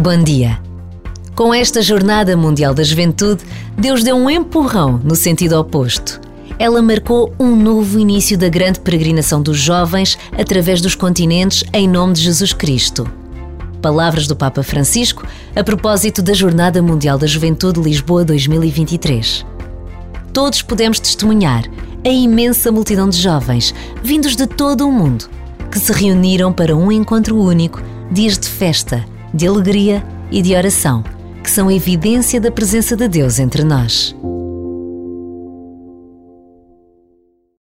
Bom dia. Com esta Jornada Mundial da Juventude, Deus deu um empurrão no sentido oposto. Ela marcou um novo início da grande peregrinação dos jovens através dos continentes em nome de Jesus Cristo. Palavras do Papa Francisco a propósito da Jornada Mundial da Juventude Lisboa 2023. Todos podemos testemunhar a imensa multidão de jovens, vindos de todo o mundo, que se reuniram para um encontro único, dias de festa, de alegria e de oração, que são evidência da presença de Deus entre nós.